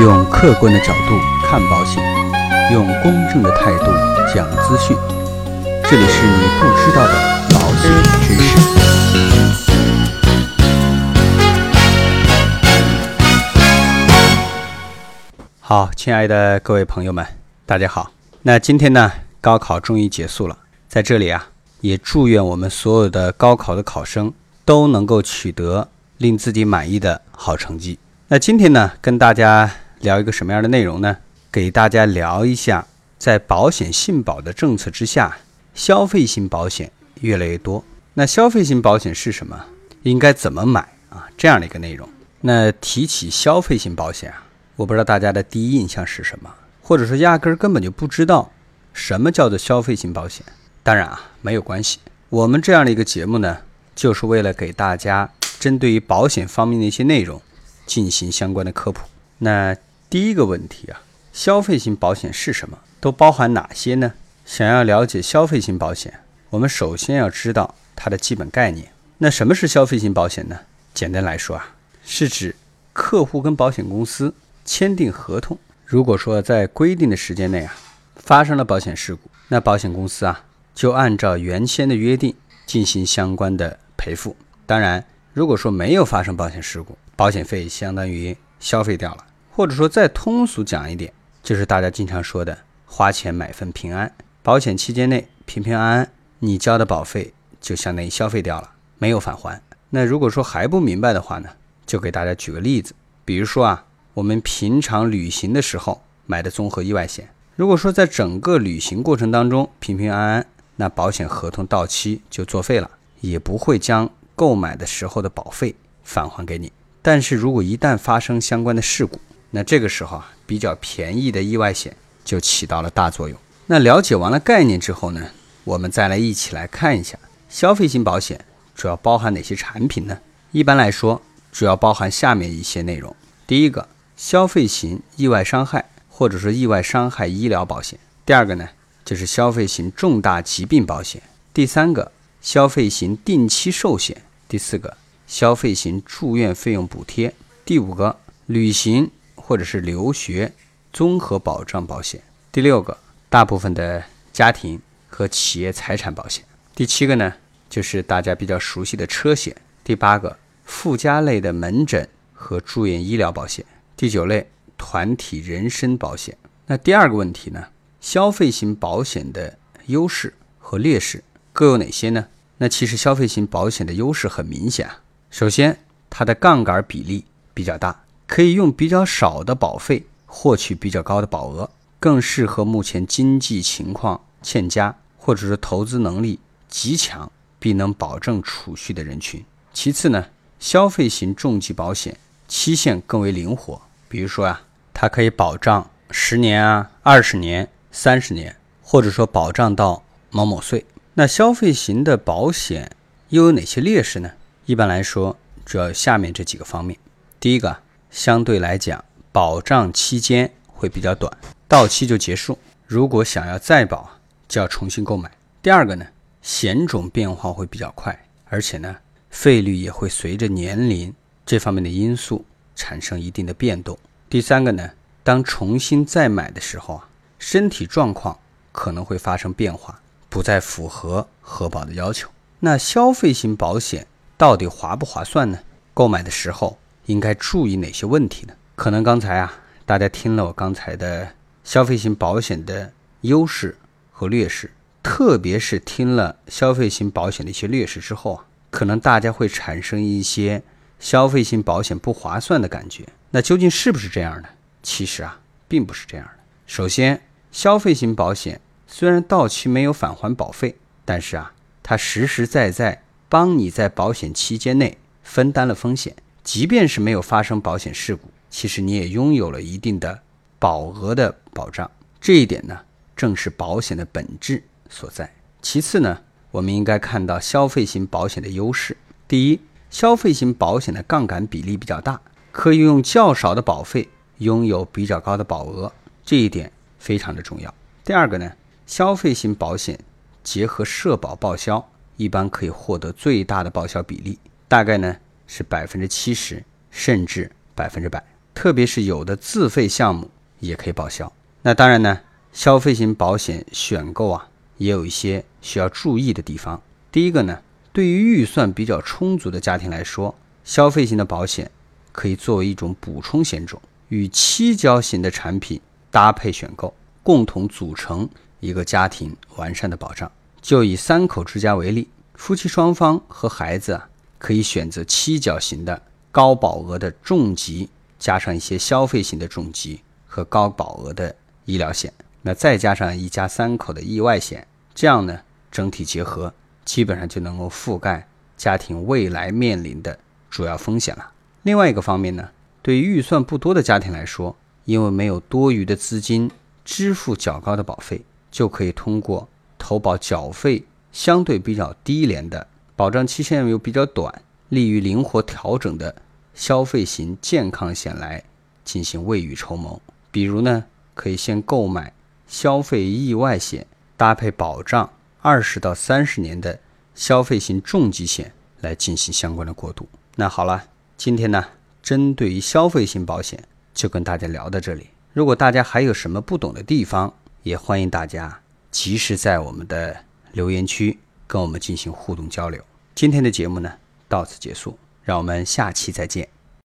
用客观的角度看保险，用公正的态度讲资讯。这里是你不知道的保险知识。好，亲爱的各位朋友们，大家好。那今天呢，高考终于结束了，在这里啊，也祝愿我们所有的高考的考生都能够取得令自己满意的好成绩。那今天呢，跟大家聊一个什么样的内容呢？给大家聊一下，在保险信保的政策之下，消费型保险越来越多。那消费型保险是什么？应该怎么买啊？这样的一个内容。那提起消费型保险啊，我不知道大家的第一印象是什么，或者说压根儿根本就不知道什么叫做消费型保险。当然啊，没有关系。我们这样的一个节目呢，就是为了给大家针对于保险方面的一些内容进行相关的科普。那第一个问题啊，消费型保险是什么？都包含哪些呢？想要了解消费型保险，我们首先要知道它的基本概念。那什么是消费型保险呢？简单来说啊，是指客户跟保险公司签订合同，如果说在规定的时间内啊发生了保险事故，那保险公司啊就按照原先的约定进行相关的赔付。当然，如果说没有发生保险事故，保险费相当于消费掉了，或者说再通俗讲一点，就是大家经常说的花钱买份平安。保险期间内平平安安，你交的保费就相当于消费掉了，没有返还。那如果说还不明白的话呢，就给大家举个例子，比如说啊，我们平常旅行的时候买的综合意外险，如果说在整个旅行过程当中平平安安，那保险合同到期就作废了，也不会将购买的时候的保费返还给你。但是如果一旦发生相关的事故，那这个时候啊，比较便宜的意外险就起到了大作用。那了解完了概念之后呢，我们再来一起来看一下消费型保险主要包含哪些产品呢？一般来说，主要包含下面一些内容：第一个，消费型意外伤害或者说意外伤害医疗保险；第二个呢，就是消费型重大疾病保险；第三个，消费型定期寿险；第四个，消费型住院费用补贴；第五个，旅行或者是留学综合保障保险；第六个。大部分的家庭和企业财产保险。第七个呢，就是大家比较熟悉的车险。第八个，附加类的门诊和住院医疗保险。第九类，团体人身保险。那第二个问题呢，消费型保险的优势和劣势各有哪些呢？那其实消费型保险的优势很明显啊。首先，它的杠杆比例比较大，可以用比较少的保费获取比较高的保额。更适合目前经济情况欠佳，或者是投资能力极强，并能保证储蓄的人群。其次呢，消费型重疾保险期限更为灵活，比如说啊，它可以保障十年啊、二十年、三十年，或者说保障到某某岁。那消费型的保险又有哪些劣势呢？一般来说，主要有下面这几个方面。第一个，相对来讲，保障期间会比较短。到期就结束，如果想要再保，就要重新购买。第二个呢，险种变化会比较快，而且呢，费率也会随着年龄这方面的因素产生一定的变动。第三个呢，当重新再买的时候啊，身体状况可能会发生变化，不再符合核保的要求。那消费型保险到底划不划算呢？购买的时候应该注意哪些问题呢？可能刚才啊，大家听了我刚才的。消费型保险的优势和劣势，特别是听了消费型保险的一些劣势之后啊，可能大家会产生一些消费型保险不划算的感觉。那究竟是不是这样的？其实啊，并不是这样的。首先，消费型保险虽然到期没有返还保费，但是啊，它实实在在帮你在保险期间内分担了风险，即便是没有发生保险事故，其实你也拥有了一定的。保额的保障，这一点呢，正是保险的本质所在。其次呢，我们应该看到消费型保险的优势。第一，消费型保险的杠杆比例比较大，可以用较少的保费拥有比较高的保额，这一点非常的重要。第二个呢，消费型保险结合社保报销，一般可以获得最大的报销比例，大概呢是百分之七十甚至百分之百。特别是有的自费项目也可以报销。那当然呢，消费型保险选购啊，也有一些需要注意的地方。第一个呢，对于预算比较充足的家庭来说，消费型的保险可以作为一种补充险种，与期交型的产品搭配选购，共同组成一个家庭完善的保障。就以三口之家为例，夫妻双方和孩子啊，可以选择七角型的高保额的重疾，加上一些消费型的重疾和高保额的医疗险，那再加上一家三口的意外险，这样呢，整体结合。基本上就能够覆盖家庭未来面临的主要风险了。另外一个方面呢，对于预算不多的家庭来说，因为没有多余的资金支付较高的保费，就可以通过投保缴费相对比较低廉的、保障期限又比较短、利于灵活调整的消费型健康险来进行未雨绸缪。比如呢，可以先购买消费意外险，搭配保障。二十到三十年的消费型重疾险来进行相关的过渡。那好了，今天呢，针对于消费型保险就跟大家聊到这里。如果大家还有什么不懂的地方，也欢迎大家及时在我们的留言区跟我们进行互动交流。今天的节目呢到此结束，让我们下期再见。